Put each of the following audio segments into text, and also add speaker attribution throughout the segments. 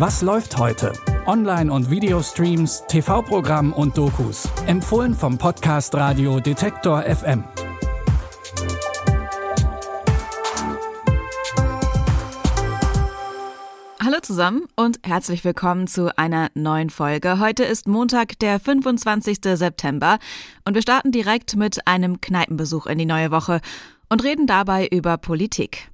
Speaker 1: Was läuft heute? Online- und Videostreams, TV-Programm und Dokus. Empfohlen vom Podcast Radio Detektor FM.
Speaker 2: Hallo zusammen und herzlich willkommen zu einer neuen Folge. Heute ist Montag, der 25. September und wir starten direkt mit einem Kneipenbesuch in die neue Woche und reden dabei über Politik.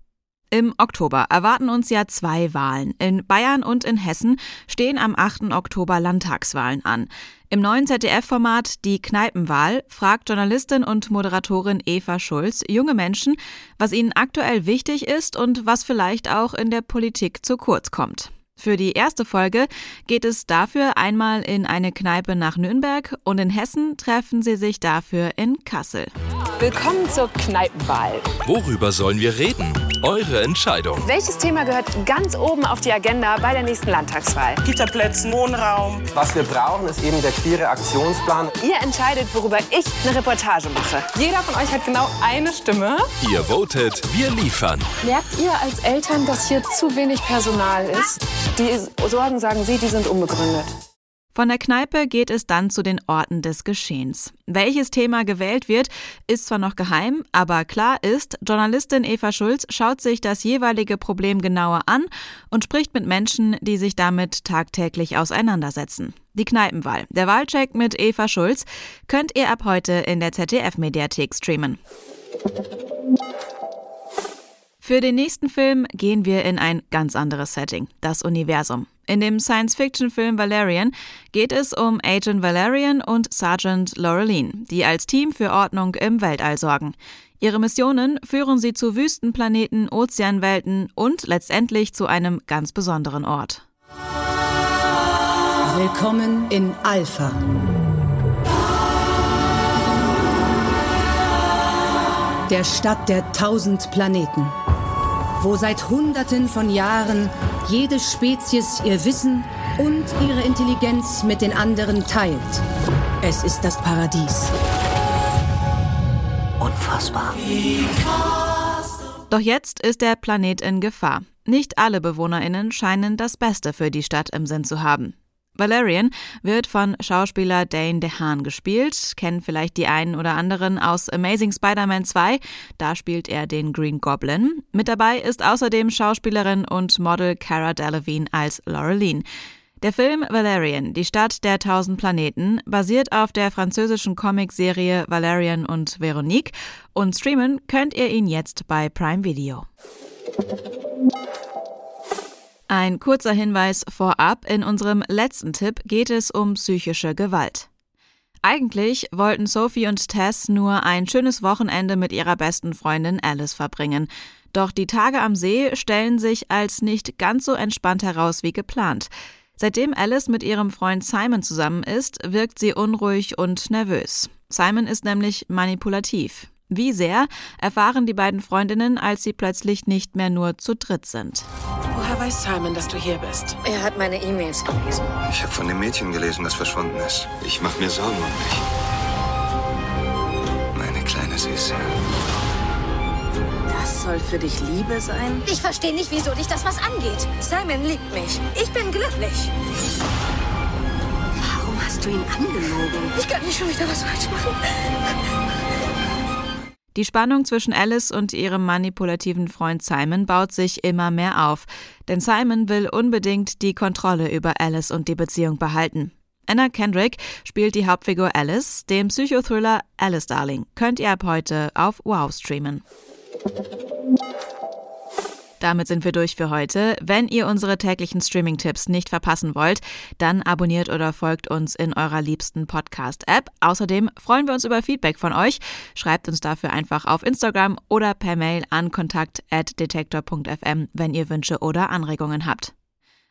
Speaker 2: Im Oktober erwarten uns ja zwei Wahlen. In Bayern und in Hessen stehen am 8. Oktober Landtagswahlen an. Im neuen ZDF-Format Die Kneipenwahl fragt Journalistin und Moderatorin Eva Schulz junge Menschen, was ihnen aktuell wichtig ist und was vielleicht auch in der Politik zu kurz kommt. Für die erste Folge geht es dafür einmal in eine Kneipe nach Nürnberg und in Hessen treffen sie sich dafür in Kassel.
Speaker 3: Willkommen zur Kneipenwahl.
Speaker 4: Worüber sollen wir reden? Eure Entscheidung.
Speaker 3: Welches Thema gehört ganz oben auf die Agenda bei der nächsten Landtagswahl?
Speaker 5: Kita-Plätzen, Wohnraum.
Speaker 6: Was wir brauchen, ist eben der queere Aktionsplan.
Speaker 3: Ihr entscheidet, worüber ich eine Reportage mache.
Speaker 5: Jeder von euch hat genau eine Stimme.
Speaker 4: Ihr votet, wir liefern.
Speaker 3: Merkt ihr als Eltern, dass hier zu wenig Personal ist? Die Sorgen, sagen Sie, die sind unbegründet.
Speaker 2: Von der Kneipe geht es dann zu den Orten des Geschehens. Welches Thema gewählt wird, ist zwar noch geheim, aber klar ist, Journalistin Eva Schulz schaut sich das jeweilige Problem genauer an und spricht mit Menschen, die sich damit tagtäglich auseinandersetzen. Die Kneipenwahl, der Wahlcheck mit Eva Schulz, könnt ihr ab heute in der ZDF-Mediathek streamen. Für den nächsten Film gehen wir in ein ganz anderes Setting, das Universum. In dem Science-Fiction-Film Valerian geht es um Agent Valerian und Sergeant Laureline, die als Team für Ordnung im Weltall sorgen. Ihre Missionen führen sie zu Wüstenplaneten, Ozeanwelten und letztendlich zu einem ganz besonderen Ort.
Speaker 7: Willkommen in Alpha. Der Stadt der tausend Planeten wo seit Hunderten von Jahren jede Spezies ihr Wissen und ihre Intelligenz mit den anderen teilt. Es ist das Paradies.
Speaker 8: Unfassbar.
Speaker 2: Doch jetzt ist der Planet in Gefahr. Nicht alle Bewohnerinnen scheinen das Beste für die Stadt im Sinn zu haben. Valerian wird von Schauspieler Dane DeHaan gespielt. Kennen vielleicht die einen oder anderen aus Amazing Spider-Man 2. Da spielt er den Green Goblin. Mit dabei ist außerdem Schauspielerin und Model Cara Delevingne als Laureline. Der Film Valerian, die Stadt der tausend Planeten, basiert auf der französischen Comicserie Valerian und Veronique und streamen könnt ihr ihn jetzt bei Prime Video. Ein kurzer Hinweis vorab. In unserem letzten Tipp geht es um psychische Gewalt. Eigentlich wollten Sophie und Tess nur ein schönes Wochenende mit ihrer besten Freundin Alice verbringen. Doch die Tage am See stellen sich als nicht ganz so entspannt heraus wie geplant. Seitdem Alice mit ihrem Freund Simon zusammen ist, wirkt sie unruhig und nervös. Simon ist nämlich manipulativ. Wie sehr erfahren die beiden Freundinnen, als sie plötzlich nicht mehr nur zu dritt sind.
Speaker 5: Woher weiß Simon, dass du hier bist?
Speaker 8: Er hat meine E-Mails gelesen.
Speaker 9: Ich habe von dem Mädchen gelesen, das verschwunden ist. Ich mache mir Sorgen um dich. Meine kleine Süße.
Speaker 8: Das soll für dich Liebe sein?
Speaker 10: Ich verstehe nicht, wieso dich das was angeht. Simon liebt mich. Ich bin glücklich.
Speaker 8: Warum hast du ihn angelogen?
Speaker 10: Ich kann nicht schon wieder was falsch machen.
Speaker 2: Die Spannung zwischen Alice und ihrem manipulativen Freund Simon baut sich immer mehr auf, denn Simon will unbedingt die Kontrolle über Alice und die Beziehung behalten. Anna Kendrick spielt die Hauptfigur Alice, dem Psychothriller Alice Darling. Könnt ihr ab heute auf Wow streamen. Damit sind wir durch für heute. Wenn ihr unsere täglichen Streaming-Tipps nicht verpassen wollt, dann abonniert oder folgt uns in eurer liebsten Podcast-App. Außerdem freuen wir uns über Feedback von euch. Schreibt uns dafür einfach auf Instagram oder per Mail an kontakt.detektor.fm, wenn ihr Wünsche oder Anregungen habt.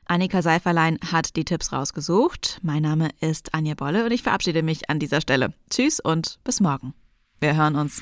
Speaker 2: Annika Seiferlein hat die Tipps rausgesucht. Mein Name ist Anja Bolle und ich verabschiede mich an dieser Stelle. Tschüss und bis morgen. Wir hören uns.